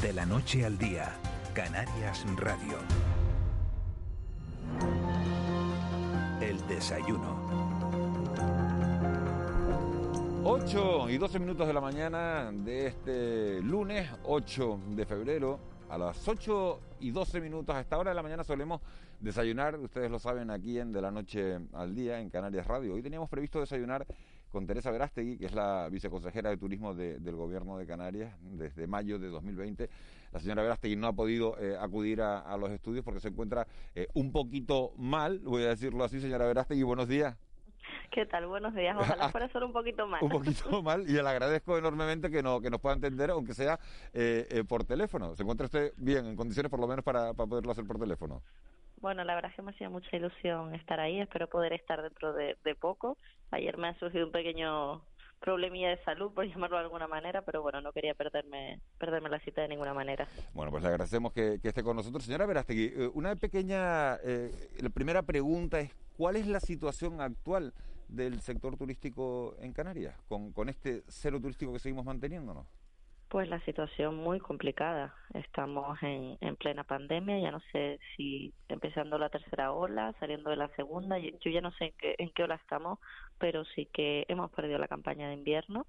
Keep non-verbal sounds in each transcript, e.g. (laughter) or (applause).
De la noche al día, Canarias Radio. El desayuno. 8 y 12 minutos de la mañana de este lunes 8 de febrero. A las 8 y 12 minutos a esta hora de la mañana solemos desayunar, ustedes lo saben, aquí en De la Noche al Día, en Canarias Radio. Hoy teníamos previsto desayunar con Teresa Verástegui, que es la viceconsejera de Turismo del Gobierno de Canarias desde mayo de 2020. La señora Verástegui no ha podido eh, acudir a, los estudios porque se encuentra eh, un poquito mal, voy a decirlo así, señora Verástegui. Buenos días. ¿Qué tal? Buenos días. Ojalá (laughs) fuera solo un poquito mal. un poquito (laughs) mal y le agradezco enormemente que, no, que nos pueda entender, aunque sea eh, eh, por teléfono. ¿Se encuentra usted bien, en condiciones por lo menos para, para poderlo hacer por teléfono? Bueno, la verdad es que me hacía mucha ilusión estar ahí. Espero poder estar dentro de, poco. Ayer me ha surgido un pequeño problemilla de salud, por (laughs) llamarlo de alguna manera, pero bueno, no quería perderme perderme la cita de ninguna manera. Bueno, pues le agradecemos que, esté con nosotros. Señora Verástegui, eh, una pequeña, eh, la primera pregunta es, ¿cuál es la situación actual del sector turístico en Canarias, con, con este cero turístico que seguimos manteniéndonos? Pues la situación muy complicada. Estamos en, en plena pandemia, ya no sé si empezando la tercera ola, saliendo de la segunda, yo ya no sé en qué, en qué ola estamos, pero sí que hemos perdido la campaña de invierno.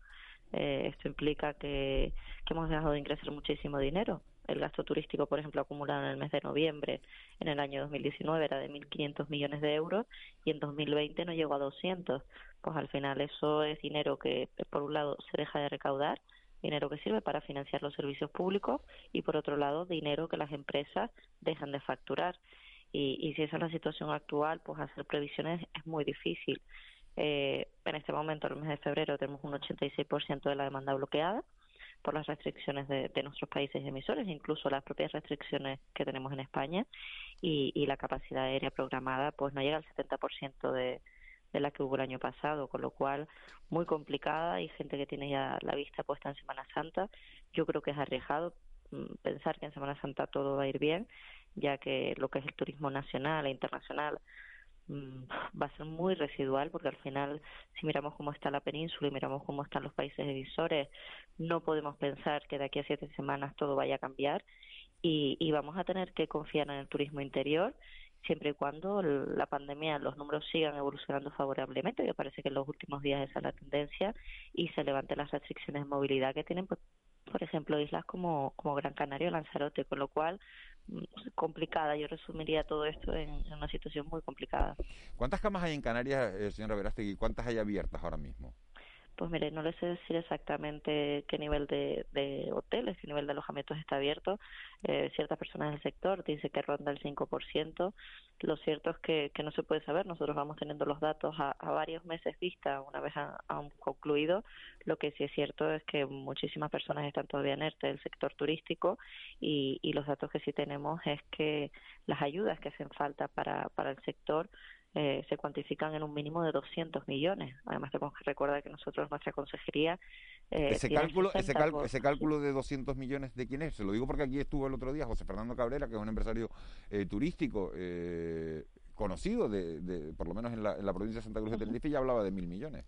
Eh, esto implica que, que hemos dejado de ingresar muchísimo dinero. El gasto turístico, por ejemplo, acumulado en el mes de noviembre en el año 2019 era de 1.500 millones de euros y en 2020 no llegó a 200. Pues al final eso es dinero que, por un lado, se deja de recaudar dinero que sirve para financiar los servicios públicos y por otro lado dinero que las empresas dejan de facturar. Y, y si esa es la situación actual, pues hacer previsiones es muy difícil. Eh, en este momento, en el mes de febrero, tenemos un 86% de la demanda bloqueada por las restricciones de, de, nuestros países emisores, incluso las propias restricciones que tenemos en España, y, y la capacidad aérea programada pues no llega al 70% de, de la que hubo el año pasado, con lo cual muy complicada y gente que tiene ya la vista puesta en Semana Santa. Yo creo que es arriesgado mm, pensar que en Semana Santa todo va a ir bien, ya que lo que es el turismo nacional e internacional mm, va a ser muy residual porque al final si miramos cómo está la península y miramos cómo están los países emisores no podemos pensar que de aquí a siete semanas todo vaya a cambiar y, y vamos a tener que confiar en el turismo interior siempre y cuando la pandemia, los números sigan evolucionando favorablemente, que parece que en los últimos días esa es la tendencia, y se levanten las restricciones de movilidad que tienen, pues, por ejemplo, islas como, Gran Canaria o Lanzarote, con lo cual mm, complicada. Yo resumiría todo esto en, una situación muy complicada. ¿Cuántas camas hay en Canarias, eh, señora Verástegui? ¿Cuántas hay abiertas ahora mismo? Pues mire, no les sé decir exactamente qué nivel de, de hoteles, qué nivel de alojamientos está abierto. Eh, ciertas personas del sector dicen que ronda el 5%. Lo cierto es que, que no se puede saber. Nosotros vamos teniendo los datos a, varios meses vista una vez han, concluido. Lo que sí es cierto es que muchísimas personas están todavía en ERTE del sector turístico y, y los datos que sí tenemos es que las ayudas que hacen falta para, para el sector eh, se cuantifican en un mínimo de 200 millones. Además, tenemos que recordar que nosotros, nuestra consejería. Eh, ese, cálculo, ese, ese cálculo de 200 millones, ¿de quién es? Se lo digo porque aquí estuvo el otro día José Fernando Cabrera, que es un empresario eh, turístico conocido, de, por lo menos en la, en la provincia de Santa Cruz de Tenerife, y ya hablaba de mil millones.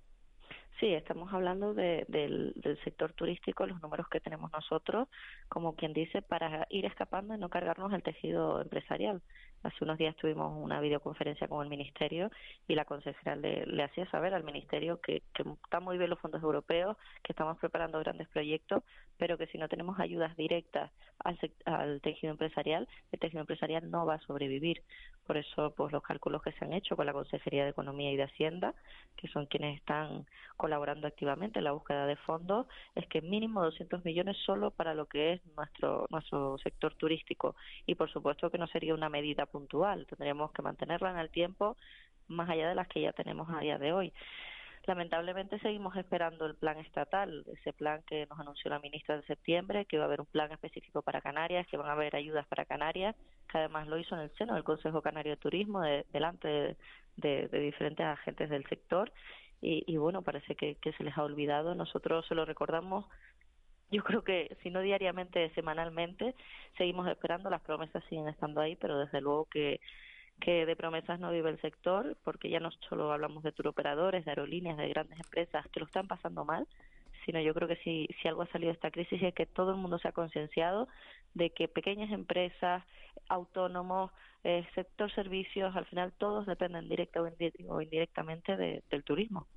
Sí, estamos hablando de, del, del, sector turístico, los números que tenemos nosotros, como quien dice, para ir escapando y no cargarnos el tejido empresarial. Hace unos días tuvimos una videoconferencia con el Ministerio y la consejera le, hacía saber al Ministerio que, que están muy bien los fondos europeos, que estamos preparando grandes proyectos, pero que si no tenemos ayudas directas al, al tejido empresarial, el tejido empresarial no va a sobrevivir. Por eso, pues los cálculos que se han hecho con la Consejería de Economía y de Hacienda, que son quienes están colaborando activamente en la búsqueda de fondos, es que mínimo 200 millones solo para lo que es nuestro nuestro sector turístico. Y por supuesto que no sería una medida puntual, tendríamos que mantenerla en el tiempo más allá de las que ya tenemos a día de hoy. Lamentablemente seguimos esperando el plan estatal, ese plan que nos anunció la ministra de septiembre, que va a haber un plan específico para Canarias, que van a haber ayudas para Canarias, que además lo hizo en el seno del Consejo Canario de Turismo, delante de, diferentes agentes del sector. Y, bueno, parece que, se les ha olvidado. Nosotros se lo recordamos yo creo que si no diariamente, semanalmente, seguimos esperando, las promesas siguen estando ahí, pero desde luego que que de promesas no vive el sector, porque ya no solo hablamos de turoperadores, de aerolíneas, de grandes empresas que lo están pasando mal, sino yo creo que si, si algo ha salido de esta crisis es que todo el mundo se ha concienciado de que pequeñas empresas, autónomos, eh, sector servicios, al final todos dependen directa o, indirectamente del turismo.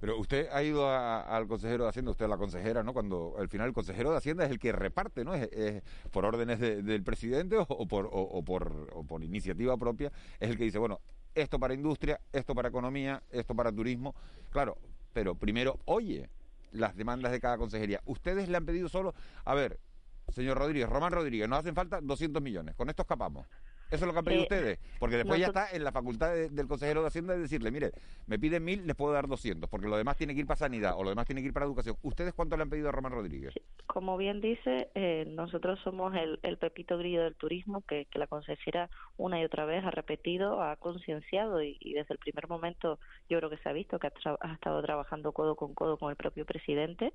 Pero usted ha ido al consejero de Hacienda, usted es la consejera, ¿no? Cuando al final el consejero de Hacienda es el que reparte, ¿no? Es, por órdenes del presidente o, por, o, por, o por iniciativa propia, es el que dice, bueno, esto para industria, esto para economía, esto para turismo. Claro, pero primero oye las demandas de cada consejería. Ustedes le han pedido solo, a ver, señor Rodríguez, Román Rodríguez, nos hacen falta 200 millones, con esto escapamos. Eso es lo que han pedido ustedes. Porque después ya está en la facultad del consejero de Hacienda de decirle, mire, me piden mil, les puedo dar 200, porque lo demás tiene que ir para sanidad o lo demás tiene que ir para educación. ¿Ustedes cuánto le han pedido a Román Rodríguez? Como bien dice, eh, nosotros somos el, pepito grillo del turismo que, la consejera una y otra vez ha repetido, ha concienciado y, desde el primer momento yo creo que se ha visto que ha estado trabajando codo con codo con el propio presidente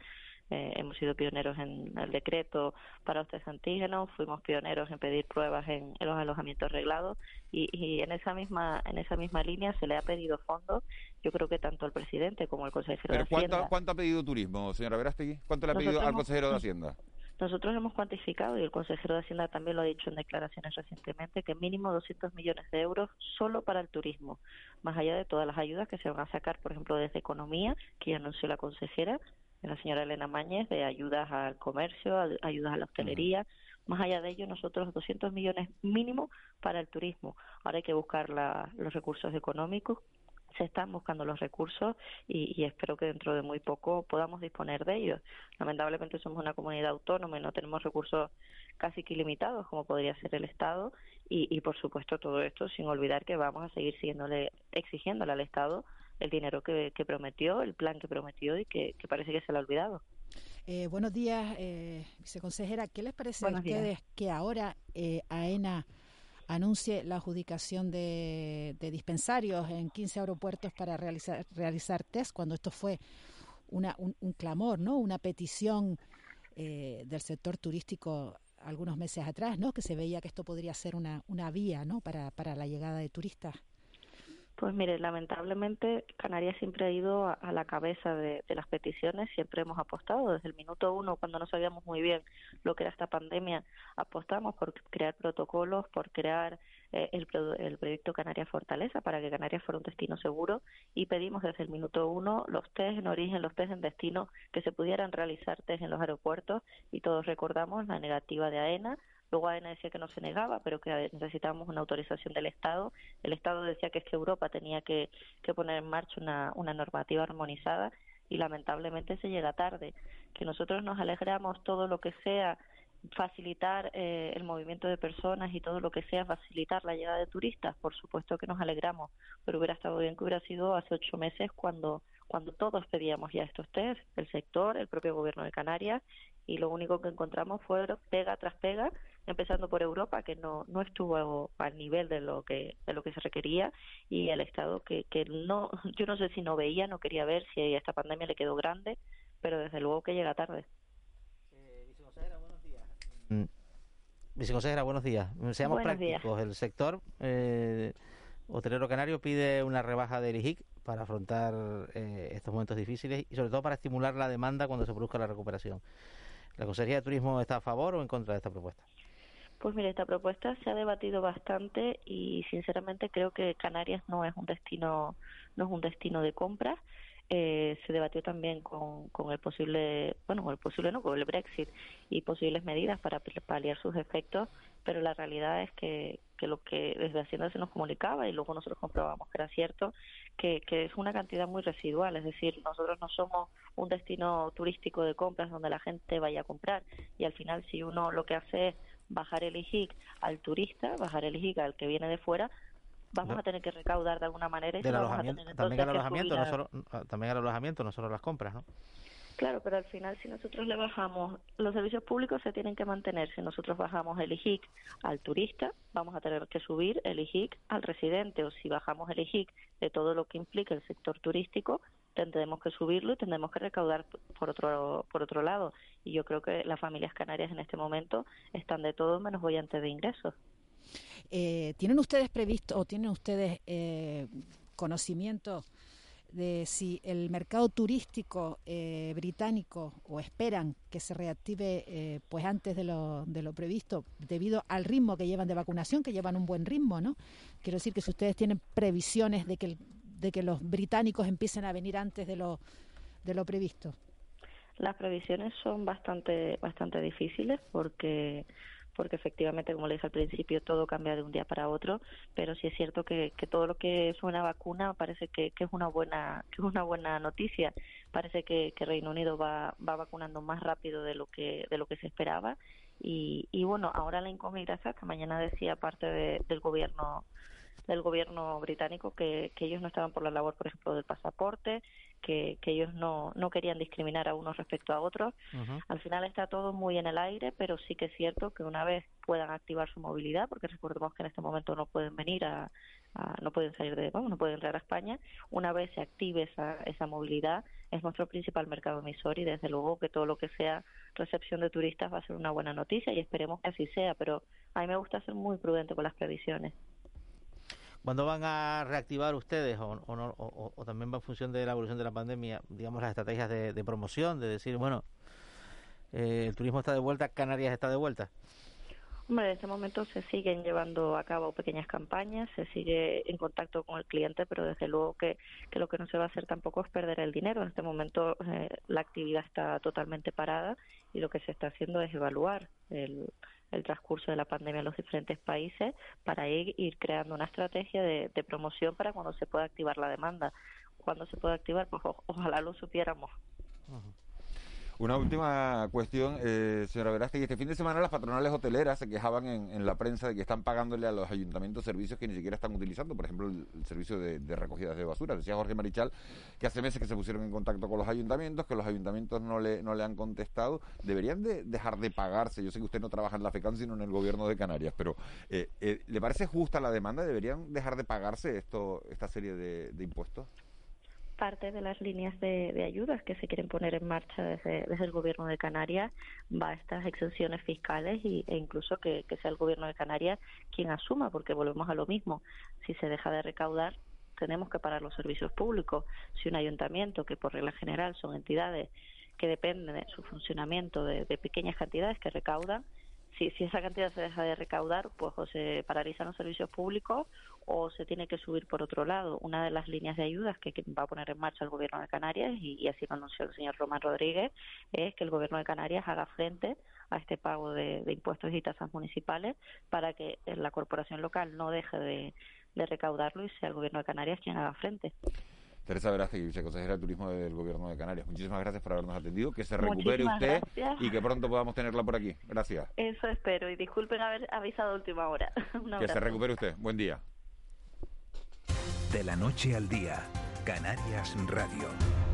eh, hemos sido pioneros en el decreto para los test antígenos, fuimos pioneros en pedir pruebas en, los alojamientos reglados y, en esa misma en esa misma línea se le ha pedido fondos. Yo creo que tanto al presidente como al consejero de Hacienda. ¿Cuánto ha pedido turismo, señora Verástegui? ¿Cuánto le ha pedido al consejero de Hacienda? Nosotros hemos cuantificado, y el consejero de Hacienda también lo ha dicho en declaraciones recientemente, que mínimo 200 millones de euros solo para el turismo, más allá de todas las ayudas que se van a sacar, por ejemplo, desde Economía, que ya anunció la consejera, la señora Elena Mañez de ayudas al comercio, ayudas a la hostelería. Más allá de ello, nosotros 200 millones mínimo para el turismo. Ahora hay que buscar los recursos económicos. Se están buscando los recursos y, espero que dentro de muy poco podamos disponer de ellos. Lamentablemente somos una comunidad autónoma y no tenemos recursos casi que ilimitados como podría ser el Estado y, y por supuesto todo esto sin olvidar que vamos a seguir siguiéndole, exigiéndole al Estado el dinero que, prometió, el plan que prometió y que, parece que se le ha olvidado. Eh, buenos días, eh, viceconsejera. ¿Qué les parece a ustedes que ahora eh, AENA anuncie la adjudicación de, dispensarios en 15 aeropuertos para realizar, realizar test cuando esto fue una, un, clamor, ¿no? una petición eh, del sector turístico algunos meses atrás, ¿no? que se veía que esto podría ser una, una vía ¿no? para, para la llegada de turistas? Pues mire, lamentablemente Canarias siempre ha ido a, la cabeza de, las peticiones, siempre hemos apostado desde el minuto uno, cuando no sabíamos muy bien lo que era esta pandemia, apostamos por crear protocolos, por crear eh, el, el, proyecto Canarias Fortaleza para que Canarias fuera un destino seguro y pedimos desde el minuto uno los test en origen, los test en destino, que se pudieran realizar test en los aeropuertos y todos recordamos la negativa de AENA Luego AENA decía que no se negaba, pero que necesitábamos una autorización del Estado. El Estado decía que es que Europa tenía que, poner en marcha una, una normativa armonizada y lamentablemente se llega tarde. Que nosotros nos alegramos todo lo que sea facilitar eh, el movimiento de personas y todo lo que sea facilitar la llegada de turistas, por supuesto que nos alegramos, pero hubiera estado bien que hubiera sido hace ocho meses cuando cuando todos pedíamos ya estos test, el sector, el propio gobierno de Canarias, y lo único que encontramos fue pega tras pega empezando por Europa que no no estuvo al nivel de lo que de lo que se requería y el Estado que que no (laughs) yo no sé si no veía no quería ver si esta pandemia le quedó grande pero desde luego que llega tarde. Eh, viceconsejera buenos días. Mm, viceconsejera buenos días. Seamos prácticos el sector eh, hotelero canario pide una rebaja del IJIC para afrontar eh, estos momentos difíciles y sobre todo para estimular la demanda cuando se produzca la recuperación. ¿La Consejería de Turismo está a favor o en contra de esta propuesta? Pues mire, esta propuesta se ha debatido bastante y sinceramente creo que Canarias no es un destino, no es un destino de compras. Eh, se debatió también con, con el posible, bueno, el posible no, con el Brexit y posibles medidas para paliar sus efectos, pero la realidad es que, que lo que desde Hacienda se nos comunicaba y luego nosotros comprobamos que era cierto, que, que es una cantidad muy residual, es decir, nosotros no somos un destino turístico de compras donde la gente vaya a comprar y al final si uno lo que hace es bajar el IJIC al turista, bajar el IJIC al que viene de fuera, vamos a tener que recaudar de alguna manera. Y también al alojamiento, no solo, también al alojamiento, no solo las compras, ¿no? Claro, pero al final si nosotros le bajamos, los servicios públicos se tienen que mantener. Si nosotros bajamos el IJIC al turista, vamos a tener que subir el IJIC al residente. O si bajamos el IJIC de todo lo que implica el sector turístico, tendremos que subirlo y tendremos que recaudar por otro, por otro lado. Y yo creo que las familias canarias en este momento están de todo menos bollantes de ingresos. Eh, ¿Tienen ustedes previsto o tienen ustedes eh, conocimiento de si el mercado turístico eh, británico o esperan que se reactive eh, pues antes de lo, de lo previsto debido al ritmo que llevan de vacunación, que llevan un buen ritmo, ¿no? Quiero decir que si ustedes tienen previsiones de que, de que los británicos empiecen a venir antes de lo, de lo previsto. Las previsiones son bastante, bastante difíciles porque porque efectivamente, como le dije al principio, todo cambia de un día para otro, pero sí es cierto que, que todo lo que es una vacuna parece que, que, es una buena que es una buena noticia. Parece que, que Reino Unido va, va vacunando más rápido de lo que de lo que se esperaba y, bueno, ahora la incógnita que mañana decía parte del gobierno del gobierno británico que, que ellos no estaban por la labor, por ejemplo, del pasaporte, que, que ellos no, no querían discriminar a unos respecto a otros. Al final está todo muy en el aire, pero sí que es cierto que una vez puedan activar su movilidad, porque recordemos que en este momento no pueden venir a, no pueden salir de, vamos, no pueden entrar a España, una vez se active esa, esa movilidad, es nuestro principal mercado emisor y desde luego que todo lo que sea recepción de turistas va a ser una buena noticia y esperemos que así sea, pero a mí me gusta ser muy prudente con las previsiones. ¿Cuándo van a reactivar ustedes o, o, también va en función de la evolución de la pandemia, digamos, las estrategias de, promoción, de decir, bueno, eh, el turismo está de vuelta, Canarias está de vuelta? Hombre, en este momento se siguen llevando a cabo pequeñas campañas, se sigue en contacto con el cliente, pero desde luego que, que lo que no se va a hacer tampoco es perder el dinero. En este momento eh, la actividad está totalmente parada y lo que se está haciendo es evaluar el, el transcurso de la pandemia en los diferentes países para ir, ir creando una estrategia de, promoción para cuando se pueda activar la demanda. Cuando se pueda activar, pues ojalá lo supiéramos. Una última cuestión, eh, señora Verástegui. Este fin de semana las patronales hoteleras se quejaban en, la prensa de que están pagándole a los ayuntamientos servicios que ni siquiera están utilizando. Por ejemplo, el, servicio de, de, recogida de basura. Decía Jorge Marichal que hace meses que se pusieron en contacto con los ayuntamientos, que los ayuntamientos no le, no le han contestado. Deberían de dejar de pagarse. Yo sé que usted no trabaja en la FECAN, sino en el gobierno de Canarias, pero eh, eh, ¿le parece justa la demanda? ¿Deberían dejar de pagarse esto, esta serie de impuestos? Parte de las líneas de, ayudas que se quieren poner en marcha desde, el gobierno de Canarias va a estas exenciones fiscales y, e incluso que, sea el gobierno de Canarias quien asuma, porque volvemos a lo mismo. Si se deja de recaudar, tenemos que parar los servicios públicos. Si un ayuntamiento, que por regla general son entidades que dependen de su funcionamiento de pequeñas cantidades que recaudan, si, si esa cantidad se deja de recaudar, pues o se paralizan los servicios públicos o se tiene que subir por otro lado. Una de las líneas de ayudas que, va a poner en marcha el Gobierno de Canarias, y, así lo anunció el señor Román Rodríguez, es que el Gobierno de Canarias haga frente a este pago de, impuestos y tasas municipales para que la corporación local no deje de, de recaudarlo y sea el Gobierno de Canarias quien haga frente. Teresa Verástegui, viceconsejera de Turismo del Gobierno de Canarias. Muchísimas gracias por habernos atendido. Que se recupere usted y que pronto podamos tenerla por aquí. Gracias. Eso espero. Y disculpen haber avisado a última hora. (laughs) que se recupere usted. Buen día. De la noche al día, Canarias Radio.